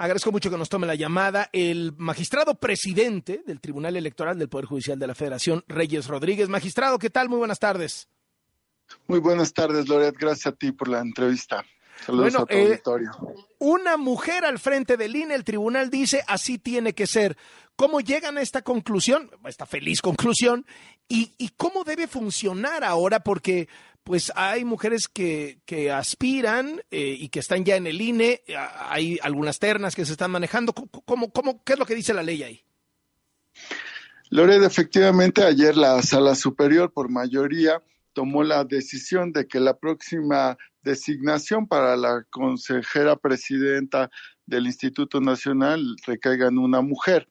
Agradezco mucho que nos tome la llamada el magistrado presidente del Tribunal Electoral del Poder Judicial de la Federación, Reyes Rodríguez. Magistrado, ¿qué tal? Muy buenas tardes. Muy buenas tardes, Loret. Gracias a ti por la entrevista. Saludos a tu eh, auditorio. Una mujer al frente del INE, el tribunal dice así tiene que ser. ¿Cómo llegan a esta conclusión, esta feliz conclusión? ¿Y, y cómo debe funcionar ahora? Porque pues hay mujeres que, que aspiran eh, y que están ya en el INE, hay algunas ternas que se están manejando. ¿Cómo, cómo, qué es lo que dice la ley ahí? Lored, efectivamente, ayer la sala superior por mayoría tomó la decisión de que la próxima designación para la consejera presidenta del Instituto Nacional recaiga en una mujer.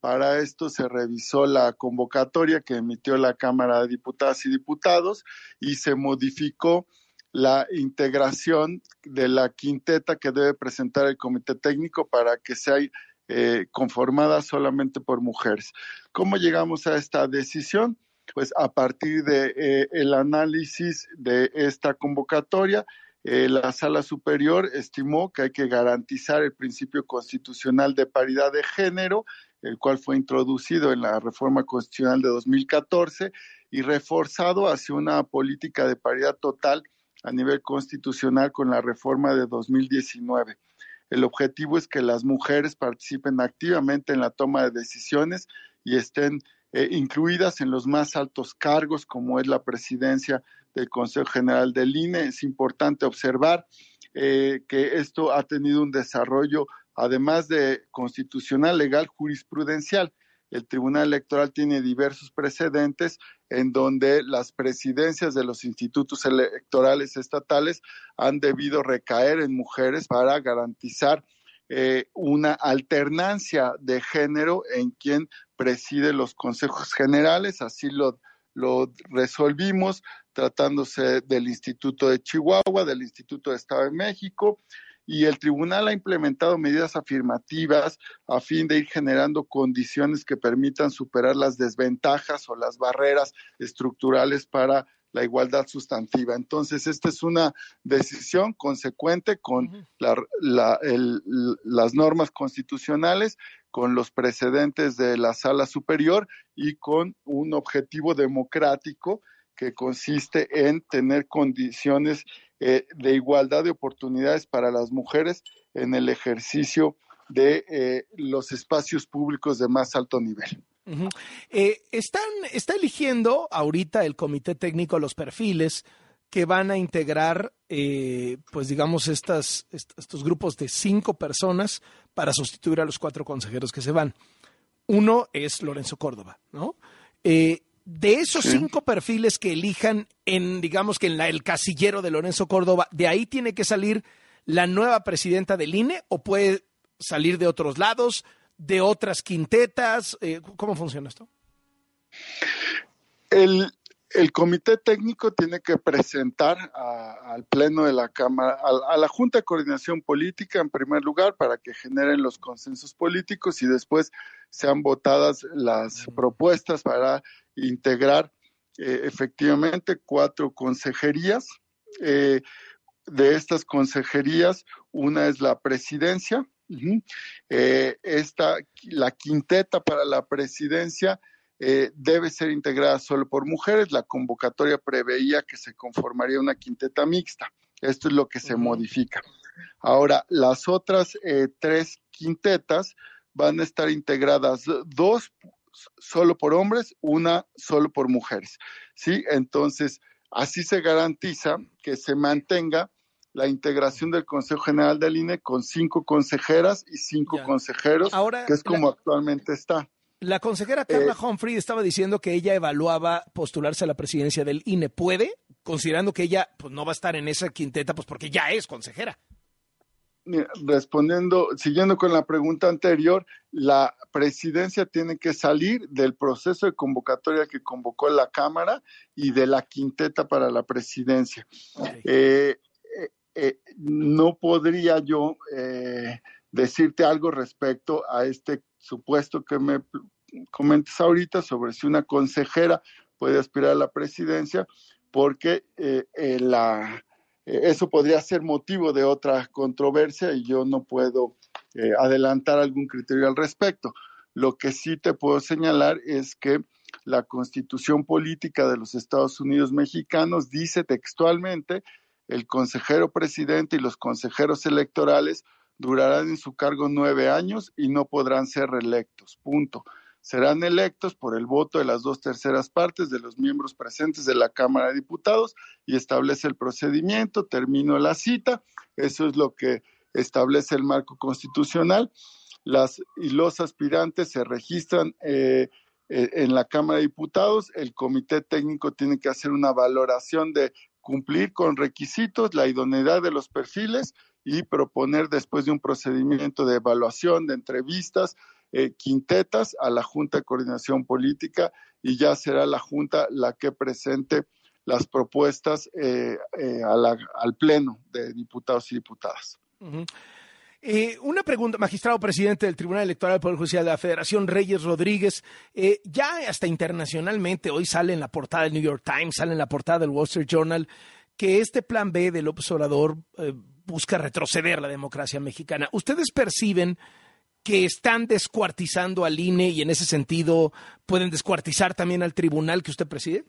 Para esto se revisó la convocatoria que emitió la Cámara de Diputadas y Diputados y se modificó la integración de la quinteta que debe presentar el comité técnico para que sea eh, conformada solamente por mujeres. ¿Cómo llegamos a esta decisión? Pues a partir de eh, el análisis de esta convocatoria, eh, la sala superior estimó que hay que garantizar el principio constitucional de paridad de género el cual fue introducido en la reforma constitucional de 2014 y reforzado hacia una política de paridad total a nivel constitucional con la reforma de 2019. El objetivo es que las mujeres participen activamente en la toma de decisiones y estén eh, incluidas en los más altos cargos, como es la presidencia del Consejo General del INE. Es importante observar eh, que esto ha tenido un desarrollo además de constitucional, legal, jurisprudencial. El Tribunal Electoral tiene diversos precedentes en donde las presidencias de los institutos electorales estatales han debido recaer en mujeres para garantizar eh, una alternancia de género en quien preside los consejos generales. Así lo, lo resolvimos tratándose del Instituto de Chihuahua, del Instituto de Estado de México, y el tribunal ha implementado medidas afirmativas a fin de ir generando condiciones que permitan superar las desventajas o las barreras estructurales para la igualdad sustantiva. Entonces, esta es una decisión consecuente con las normas constitucionales, con los precedentes de la sala superior y con un objetivo democrático que consiste en tener condiciones eh, de igualdad de oportunidades para las mujeres en el ejercicio de eh, los espacios públicos de más alto nivel. Eh, están, está eligiendo ahorita el comité técnico los perfiles que van a integrar, pues digamos, estas, estos grupos de cinco personas para sustituir a los cuatro consejeros que se van. Uno es Lorenzo Córdoba, ¿no? De esos cinco perfiles que elijan en, digamos que en la, el casillero de Lorenzo Córdoba, ¿de ahí tiene que salir la nueva presidenta del INE o puede salir de otros lados, de otras quintetas? Eh, ¿Cómo funciona esto? El, el comité técnico tiene que presentar al Pleno de la Cámara, a, la Junta de Coordinación Política en primer lugar para que generen los consensos políticos y después sean votadas las propuestas para integrar eh, efectivamente cuatro consejerías. Eh, de estas consejerías, una es la presidencia, eh, esta, la quinteta para la presidencia eh, debe ser integrada solo por mujeres. La convocatoria preveía que se conformaría una quinteta mixta. Esto es lo que se modifica. Ahora, las otras eh, tres quintetas van a estar integradas dos solo por hombres, una solo por mujeres. ¿Sí? Entonces, así se garantiza que se mantenga la integración del Consejo General del INE con cinco consejeras y cinco consejeros, que es como actualmente está. La consejera Carla eh, Humphrey estaba diciendo que ella evaluaba postularse a la presidencia del INE. ¿Puede? Considerando que ella pues, no va a estar en esa quinteta, pues porque ya es consejera. Respondiendo, siguiendo con la pregunta anterior, la presidencia tiene que salir del proceso de convocatoria que convocó la Cámara y de la quinteta para la presidencia. Eh, eh, no podría yo decirte algo respecto a este supuesto que me comentas ahorita sobre si una consejera puede aspirar a la presidencia, porque eh, eh, la, eh, eso podría ser motivo de otra controversia y yo no puedo adelantar algún criterio al respecto. Lo que sí te puedo señalar es que la constitución política de los Estados Unidos mexicanos dice textualmente el consejero presidente y los consejeros electorales durarán en su cargo nueve años y no podrán ser reelectos. Punto. Serán electos por el voto de las dos terceras partes de los miembros presentes de la Cámara de Diputados y establece el procedimiento. Termino la cita. Eso es lo que establece el marco constitucional. Las y los aspirantes se registran eh, eh, en la Cámara de Diputados. El comité técnico tiene que hacer una valoración de cumplir con requisitos, la idoneidad de los perfiles y proponer después de un procedimiento de evaluación, de entrevistas, eh, quintetas a la Junta de Coordinación Política y ya será la Junta la que presente las propuestas eh, eh, al Pleno de diputados y diputadas. Una pregunta, magistrado presidente del Tribunal Electoral del Poder Judicial de la Federación, Reyes Rodríguez. Ya hasta internacionalmente, hoy sale en la portada del New York Times, sale en la portada del Wall Street Journal, que este plan B de López Obrador eh, busca retroceder la democracia mexicana. ¿Ustedes perciben que están descuartizando al INE y en ese sentido pueden descuartizar también al tribunal que usted preside?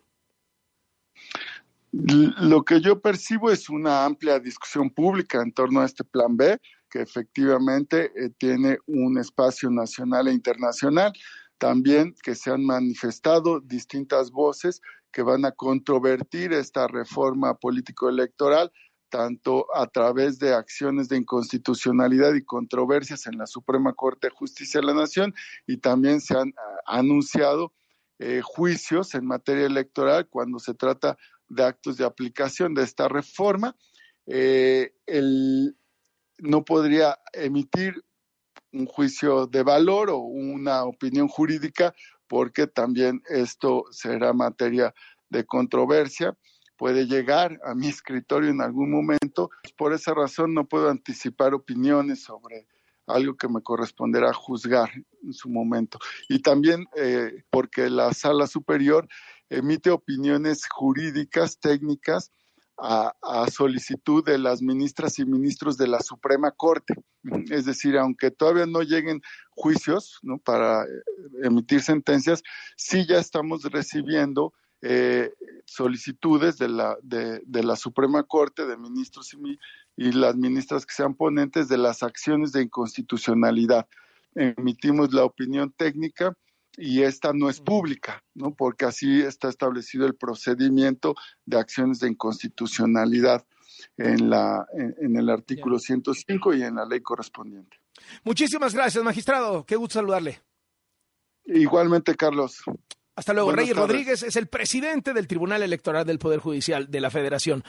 Lo que yo percibo es una amplia discusión pública en torno a este plan B que efectivamente eh, tiene un espacio nacional e internacional. También que se han manifestado distintas voces que van a controvertir esta reforma político-electoral, tanto a través de acciones de inconstitucionalidad y controversias en la Suprema Corte de Justicia de la Nación, y también se han ah, anunciado eh, juicios en materia electoral cuando se trata de actos de aplicación de esta reforma. Eh, el, no podría emitir un juicio de valor o una opinión jurídica porque también esto será materia de controversia, puede llegar a mi escritorio en algún momento. Por esa razón no puedo anticipar opiniones sobre algo que me corresponderá juzgar en su momento. Y también eh, porque la sala superior emite opiniones jurídicas, técnicas, a, solicitud de las ministras y ministros de la Suprema Corte. Es decir, aunque todavía no lleguen juicios ¿no? para eh, emitir sentencias, sí ya estamos recibiendo eh, solicitudes de la, de, la Suprema Corte, de ministros y, y las ministras que sean ponentes de las acciones de inconstitucionalidad. Emitimos la opinión técnica y esta no es pública, ¿no? Porque así está establecido el procedimiento de acciones de inconstitucionalidad en, la, en, el artículo 105 y en la ley correspondiente. Muchísimas gracias, magistrado. Qué gusto saludarle. Igualmente, Carlos. Hasta luego. Reyes Rodríguez es el presidente del Tribunal Electoral del Poder Judicial de la Federación.